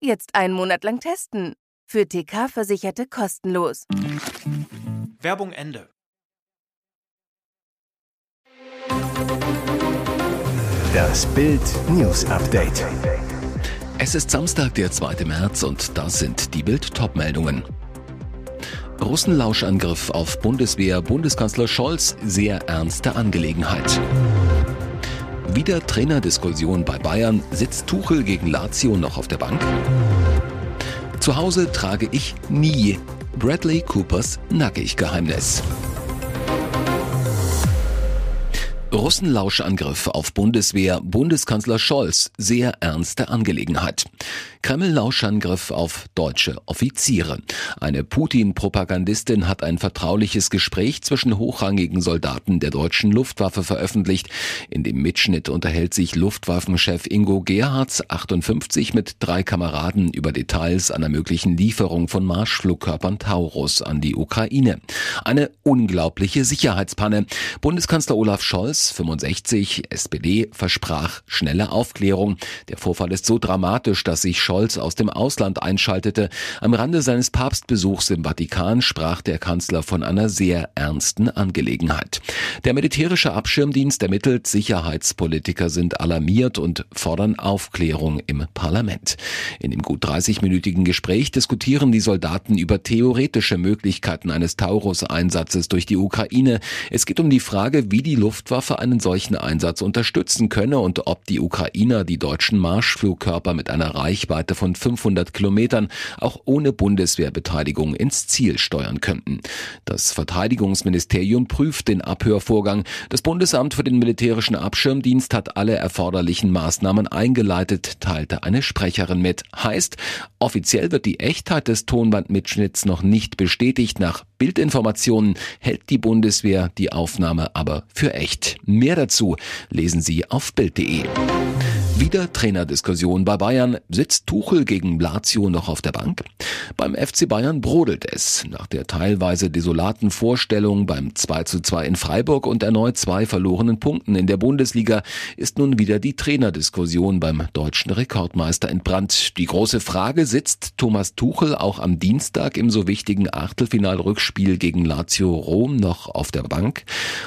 Jetzt einen Monat lang testen. Für TK-Versicherte kostenlos. Werbung Ende. Das Bild News Update. Es ist Samstag, der 2. März und das sind die Bild Topmeldungen. Russenlauschangriff auf Bundeswehr, Bundeskanzler Scholz, sehr ernste Angelegenheit. Wieder Trainerdiskussion bei Bayern, sitzt Tuchel gegen Lazio noch auf der Bank? Zu Hause trage ich nie Bradley Coopers Nackig-Geheimnis. Russenlauschangriff auf Bundeswehr, Bundeskanzler Scholz, sehr ernste Angelegenheit. Kreml-Lauschangriff auf deutsche Offiziere. Eine Putin-Propagandistin hat ein vertrauliches Gespräch zwischen hochrangigen Soldaten der deutschen Luftwaffe veröffentlicht. In dem Mitschnitt unterhält sich Luftwaffenchef Ingo Gerhards 58 mit drei Kameraden über Details einer möglichen Lieferung von Marschflugkörpern Taurus an die Ukraine. Eine unglaubliche Sicherheitspanne. Bundeskanzler Olaf Scholz, 65, SPD, versprach schnelle Aufklärung. Der Vorfall ist so dramatisch, dass sich Scholz Scholz aus dem Ausland einschaltete. Am Rande seines Papstbesuchs im Vatikan sprach der Kanzler von einer sehr ernsten Angelegenheit. Der militärische Abschirmdienst ermittelt, Sicherheitspolitiker sind alarmiert und fordern Aufklärung im Parlament. In dem gut 30-minütigen Gespräch diskutieren die Soldaten über theoretische Möglichkeiten eines Taurus-Einsatzes durch die Ukraine. Es geht um die Frage, wie die Luftwaffe einen solchen Einsatz unterstützen könne und ob die Ukrainer die deutschen Marschflugkörper mit einer Reichweite von 500 Kilometern auch ohne Bundeswehrbeteiligung ins Ziel steuern könnten. Das Verteidigungsministerium prüft den Abhörvorgang. Das Bundesamt für den militärischen Abschirmdienst hat alle erforderlichen Maßnahmen eingeleitet, teilte eine Sprecherin mit. Heißt, offiziell wird die Echtheit des Tonbandmitschnitts noch nicht bestätigt. Nach Bildinformationen hält die Bundeswehr die Aufnahme aber für echt. Mehr dazu lesen Sie auf Bild.de. Wieder Trainerdiskussion bei Bayern. Sitzt Tuchel gegen Lazio noch auf der Bank? Beim FC Bayern brodelt es. Nach der teilweise desolaten Vorstellung beim 2 zu 2 in Freiburg und erneut zwei verlorenen Punkten in der Bundesliga ist nun wieder die Trainerdiskussion beim deutschen Rekordmeister entbrannt. Die große Frage, sitzt Thomas Tuchel auch am Dienstag im so wichtigen Achtelfinalrückspiel gegen Lazio Rom noch auf der Bank?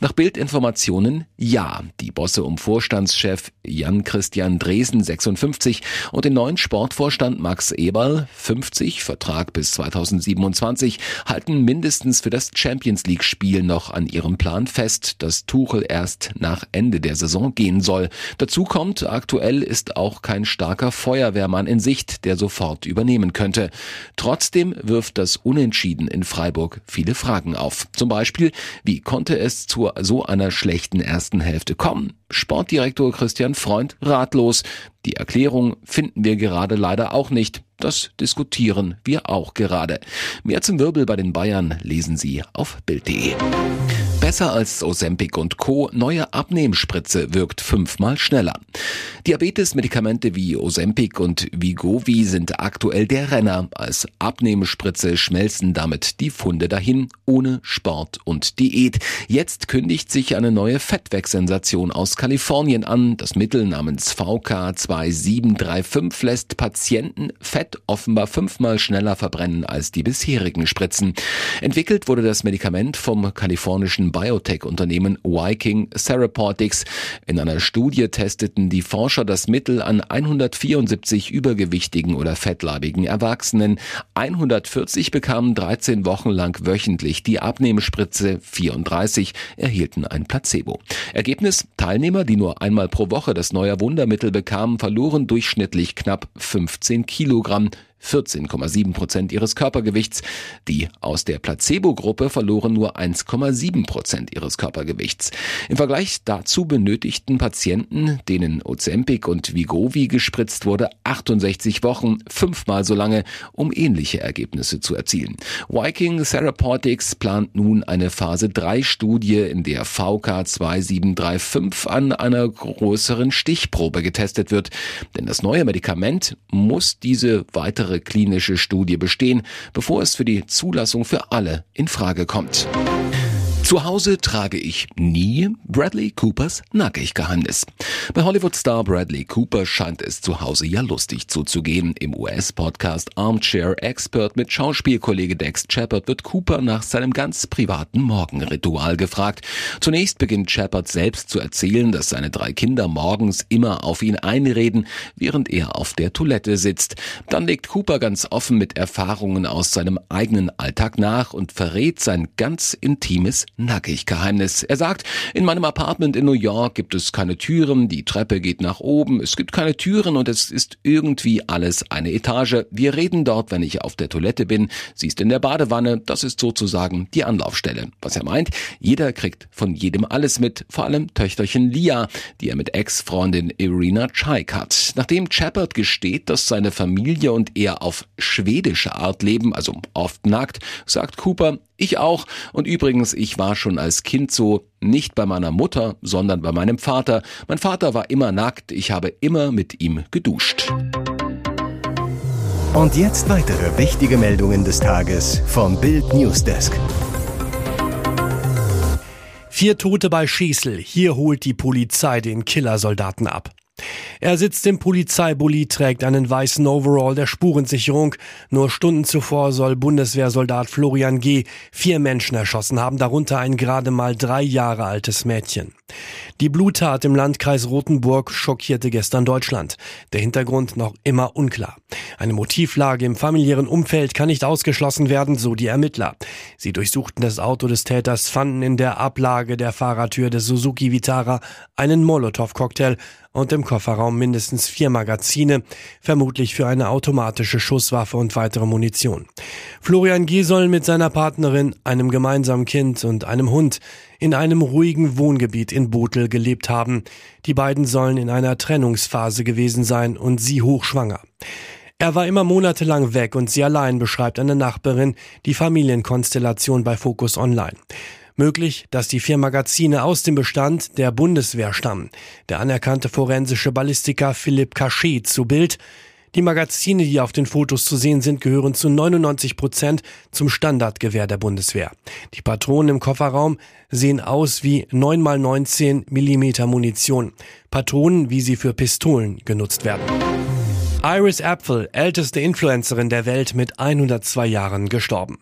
Nach Bildinformationen ja. Die Bosse um Vorstandschef Jan Christian Andresen 56 und den neuen Sportvorstand Max Eberl 50, Vertrag bis 2027, halten mindestens für das Champions League Spiel noch an ihrem Plan fest, dass Tuchel erst nach Ende der Saison gehen soll. Dazu kommt, aktuell ist auch kein starker Feuerwehrmann in Sicht, der sofort übernehmen könnte. Trotzdem wirft das Unentschieden in Freiburg viele Fragen auf. Zum Beispiel, wie konnte es zu so einer schlechten ersten Hälfte kommen? Sportdirektor Christian Freund ratlos. Die Erklärung finden wir gerade leider auch nicht. Das diskutieren wir auch gerade. Mehr zum Wirbel bei den Bayern lesen Sie auf Bild.de. Besser als Ozempic und Co. Neue Abnehmspritze wirkt fünfmal schneller. Diabetes-Medikamente wie Ozempic und Vigovi sind aktuell der Renner. Als Abnehmspritze schmelzen damit die Funde dahin, ohne Sport und Diät. Jetzt kündigt sich eine neue Fettwegsensation aus Kalifornien an. Das Mittel namens VK2735 lässt Patienten Fett offenbar fünfmal schneller verbrennen als die bisherigen Spritzen. Entwickelt wurde das Medikament vom kalifornischen Biotech-Unternehmen Viking Therapeutics. In einer Studie testeten die Forscher das Mittel an 174 übergewichtigen oder fettleibigen Erwachsenen. 140 bekamen 13 Wochen lang wöchentlich die Abnehmspritze, 34 erhielten ein Placebo. Ergebnis, Teilnehmer, die nur einmal pro Woche das neue Wundermittel bekamen, verloren durchschnittlich knapp 15 Kilogramm 14,7 Prozent ihres Körpergewichts. Die aus der Placebo-Gruppe verloren nur 1,7 Prozent ihres Körpergewichts. Im Vergleich dazu benötigten Patienten, denen Ozempic und Vigovi gespritzt wurde, 68 Wochen, fünfmal so lange, um ähnliche Ergebnisse zu erzielen. Viking Therapeutics plant nun eine Phase 3 Studie, in der VK 2735 an einer größeren Stichprobe getestet wird. Denn das neue Medikament muss diese weitere klinische Studie bestehen, bevor es für die Zulassung für alle in Frage kommt. Zu Hause trage ich nie Bradley Coopers Nackig-Geheimnis. Bei Hollywood-Star Bradley Cooper scheint es zu Hause ja lustig zuzugehen. Im US-Podcast Armchair Expert mit Schauspielkollege Dex Shepard wird Cooper nach seinem ganz privaten Morgenritual gefragt. Zunächst beginnt Shepard selbst zu erzählen, dass seine drei Kinder morgens immer auf ihn einreden, während er auf der Toilette sitzt. Dann legt Cooper ganz offen mit Erfahrungen aus seinem eigenen Alltag nach und verrät sein ganz intimes Nackig-Geheimnis. Er sagt, in meinem Apartment in New York gibt es keine Türen, die Treppe geht nach oben, es gibt keine Türen und es ist irgendwie alles eine Etage. Wir reden dort, wenn ich auf der Toilette bin. Sie ist in der Badewanne, das ist sozusagen die Anlaufstelle. Was er meint, jeder kriegt von jedem alles mit, vor allem Töchterchen Lia, die er mit Ex-Freundin Irina Chaik hat. Nachdem Shepard gesteht, dass seine Familie und er auf schwedische Art leben, also oft nackt, sagt Cooper, ich auch. Und übrigens, ich war schon als Kind so, nicht bei meiner Mutter, sondern bei meinem Vater. Mein Vater war immer nackt, ich habe immer mit ihm geduscht. Und jetzt weitere wichtige Meldungen des Tages vom Bild Newsdesk. Vier Tote bei Schießel. Hier holt die Polizei den Killersoldaten ab. Er sitzt im Polizeibully, trägt einen weißen Overall der Spurensicherung. Nur Stunden zuvor soll Bundeswehrsoldat Florian G. vier Menschen erschossen haben, darunter ein gerade mal drei Jahre altes Mädchen. Die Bluttat im Landkreis Rothenburg schockierte gestern Deutschland. Der Hintergrund noch immer unklar. Eine Motivlage im familiären Umfeld kann nicht ausgeschlossen werden, so die Ermittler. Sie durchsuchten das Auto des Täters, fanden in der Ablage der Fahrertür des Suzuki Vitara einen Molotow-Cocktail und im Kofferraum mindestens vier Magazine, vermutlich für eine automatische Schusswaffe und weitere Munition. Florian G. soll mit seiner Partnerin, einem gemeinsamen Kind und einem Hund in einem ruhigen Wohngebiet in Botel gelebt haben. Die beiden sollen in einer Trennungsphase gewesen sein und sie hochschwanger. Er war immer monatelang weg und sie allein, beschreibt eine Nachbarin die Familienkonstellation bei Focus Online. Möglich, dass die vier Magazine aus dem Bestand der Bundeswehr stammen. Der anerkannte forensische Ballistiker Philipp Cachet zu Bild. Die Magazine, die auf den Fotos zu sehen sind, gehören zu 99 Prozent zum Standardgewehr der Bundeswehr. Die Patronen im Kofferraum sehen aus wie 9x19 Millimeter Munition. Patronen, wie sie für Pistolen genutzt werden. Iris Apfel, älteste Influencerin der Welt mit 102 Jahren gestorben.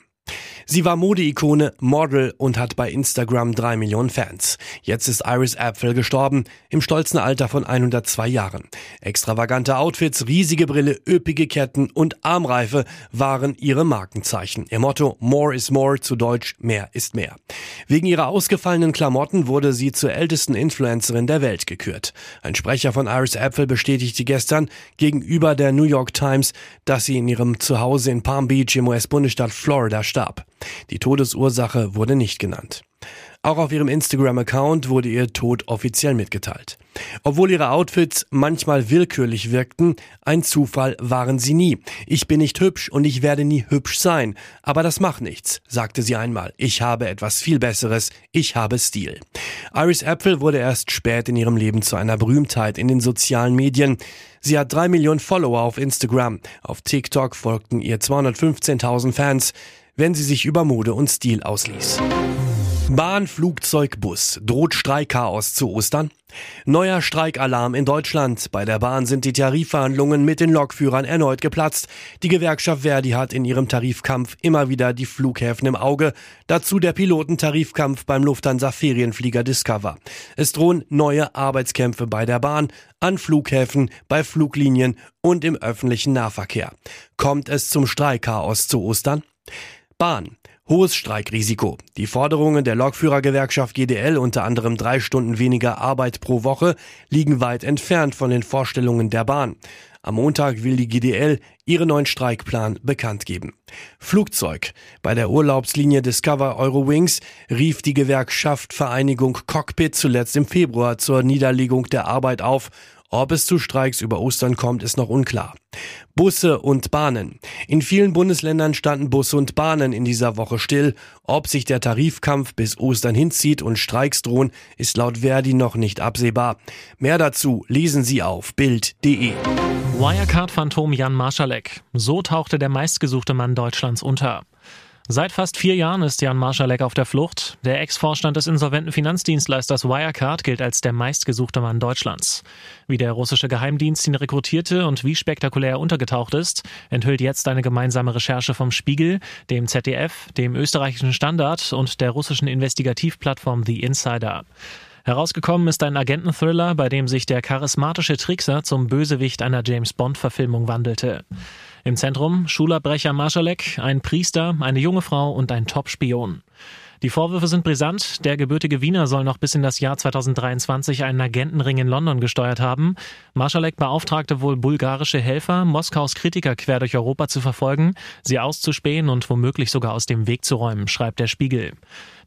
Sie war Modeikone, Model und hat bei Instagram drei Millionen Fans. Jetzt ist Iris Apfel gestorben, im stolzen Alter von 102 Jahren. Extravagante Outfits, riesige Brille, üppige Ketten und Armreife waren ihre Markenzeichen. Ihr Motto More is More, zu Deutsch mehr ist mehr. Wegen ihrer ausgefallenen Klamotten wurde sie zur ältesten Influencerin der Welt gekürt. Ein Sprecher von Iris Apfel bestätigte gestern gegenüber der New York Times, dass sie in ihrem Zuhause in Palm Beach im US-Bundesstaat Florida starb. Die Todesursache wurde nicht genannt. Auch auf ihrem Instagram-Account wurde ihr Tod offiziell mitgeteilt. Obwohl ihre Outfits manchmal willkürlich wirkten, ein Zufall waren sie nie. Ich bin nicht hübsch und ich werde nie hübsch sein. Aber das macht nichts, sagte sie einmal. Ich habe etwas viel Besseres. Ich habe Stil. Iris Apfel wurde erst spät in ihrem Leben zu einer Berühmtheit in den sozialen Medien. Sie hat drei Millionen Follower auf Instagram. Auf TikTok folgten ihr 215.000 Fans wenn sie sich über Mode und Stil ausließ. Bahn, Flugzeug, Bus. Droht Streikchaos zu Ostern? Neuer Streikalarm in Deutschland. Bei der Bahn sind die Tarifverhandlungen mit den Lokführern erneut geplatzt. Die Gewerkschaft Verdi hat in ihrem Tarifkampf immer wieder die Flughäfen im Auge. Dazu der Pilotentarifkampf beim Lufthansa Ferienflieger Discover. Es drohen neue Arbeitskämpfe bei der Bahn, an Flughäfen, bei Fluglinien und im öffentlichen Nahverkehr. Kommt es zum Streikchaos zu Ostern? Bahn. Hohes Streikrisiko. Die Forderungen der Lokführergewerkschaft GDL, unter anderem drei Stunden weniger Arbeit pro Woche, liegen weit entfernt von den Vorstellungen der Bahn. Am Montag will die GDL ihren neuen Streikplan bekannt geben. Flugzeug. Bei der Urlaubslinie Discover Eurowings rief die Gewerkschaft Vereinigung Cockpit zuletzt im Februar zur Niederlegung der Arbeit auf ob es zu Streiks über Ostern kommt, ist noch unklar. Busse und Bahnen. In vielen Bundesländern standen Busse und Bahnen in dieser Woche still. Ob sich der Tarifkampf bis Ostern hinzieht und Streiks drohen, ist laut Verdi noch nicht absehbar. Mehr dazu lesen Sie auf Bild.de. Wirecard-Phantom Jan Marschalek. So tauchte der meistgesuchte Mann Deutschlands unter. Seit fast vier Jahren ist Jan Marschalek auf der Flucht. Der Ex-Vorstand des insolventen Finanzdienstleisters Wirecard gilt als der meistgesuchte Mann Deutschlands. Wie der russische Geheimdienst ihn rekrutierte und wie spektakulär er untergetaucht ist, enthüllt jetzt eine gemeinsame Recherche vom Spiegel, dem ZDF, dem österreichischen Standard und der russischen Investigativplattform The Insider. Herausgekommen ist ein Agenten-Thriller, bei dem sich der charismatische Trickser zum Bösewicht einer James Bond-Verfilmung wandelte. Im Zentrum Schulabbrecher Marschalek, ein Priester, eine junge Frau und ein Top-Spion. Die Vorwürfe sind brisant. Der gebürtige Wiener soll noch bis in das Jahr 2023 einen Agentenring in London gesteuert haben. Marschalek beauftragte wohl bulgarische Helfer, Moskaus Kritiker quer durch Europa zu verfolgen, sie auszuspähen und womöglich sogar aus dem Weg zu räumen, schreibt der Spiegel.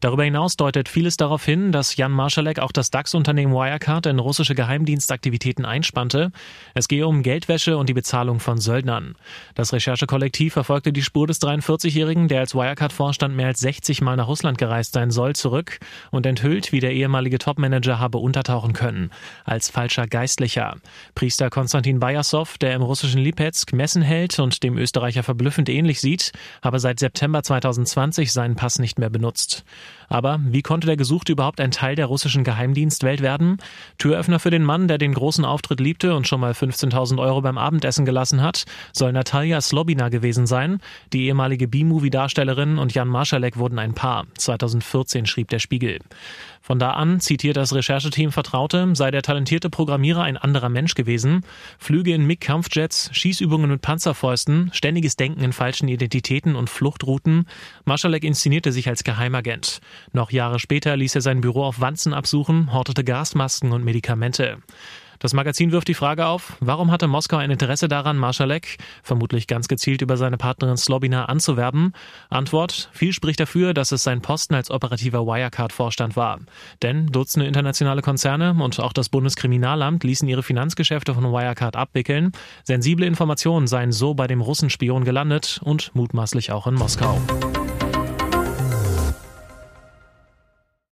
Darüber hinaus deutet vieles darauf hin, dass Jan Marschalek auch das DAX-Unternehmen Wirecard in russische Geheimdienstaktivitäten einspannte. Es gehe um Geldwäsche und die Bezahlung von Söldnern. Das Recherchekollektiv verfolgte die Spur des 43-Jährigen, der als Wirecard-Vorstand mehr als 60 Mal nach Russland gereist sein soll, zurück und enthüllt, wie der ehemalige Topmanager habe untertauchen können. Als falscher Geistlicher. Priester Konstantin Bajasow, der im russischen Lipetsk Messen hält und dem Österreicher verblüffend ähnlich sieht, habe seit September 2020 seinen Pass nicht mehr benutzt. Aber wie konnte der Gesuchte überhaupt ein Teil der russischen Geheimdienstwelt werden? Türöffner für den Mann, der den großen Auftritt liebte und schon mal 15.000 Euro beim Abendessen gelassen hat, soll Natalia Slobina gewesen sein. Die ehemalige B-Movie-Darstellerin und Jan Marschalek wurden ein Paar. 2014 schrieb der Spiegel. Von da an, zitiert das Rechercheteam Vertraute, sei der talentierte Programmierer ein anderer Mensch gewesen. Flüge in MiG-Kampfjets, Schießübungen mit Panzerfäusten, ständiges Denken in falschen Identitäten und Fluchtrouten. Marschalek inszenierte sich als Geheimagent. Noch Jahre später ließ er sein Büro auf Wanzen absuchen, hortete Gasmasken und Medikamente. Das Magazin wirft die Frage auf, warum hatte Moskau ein Interesse daran, Marschalek, vermutlich ganz gezielt über seine Partnerin Slobina, anzuwerben? Antwort, viel spricht dafür, dass es sein Posten als operativer Wirecard-Vorstand war. Denn Dutzende internationale Konzerne und auch das Bundeskriminalamt ließen ihre Finanzgeschäfte von Wirecard abwickeln. Sensible Informationen seien so bei dem Russenspion gelandet und mutmaßlich auch in Moskau.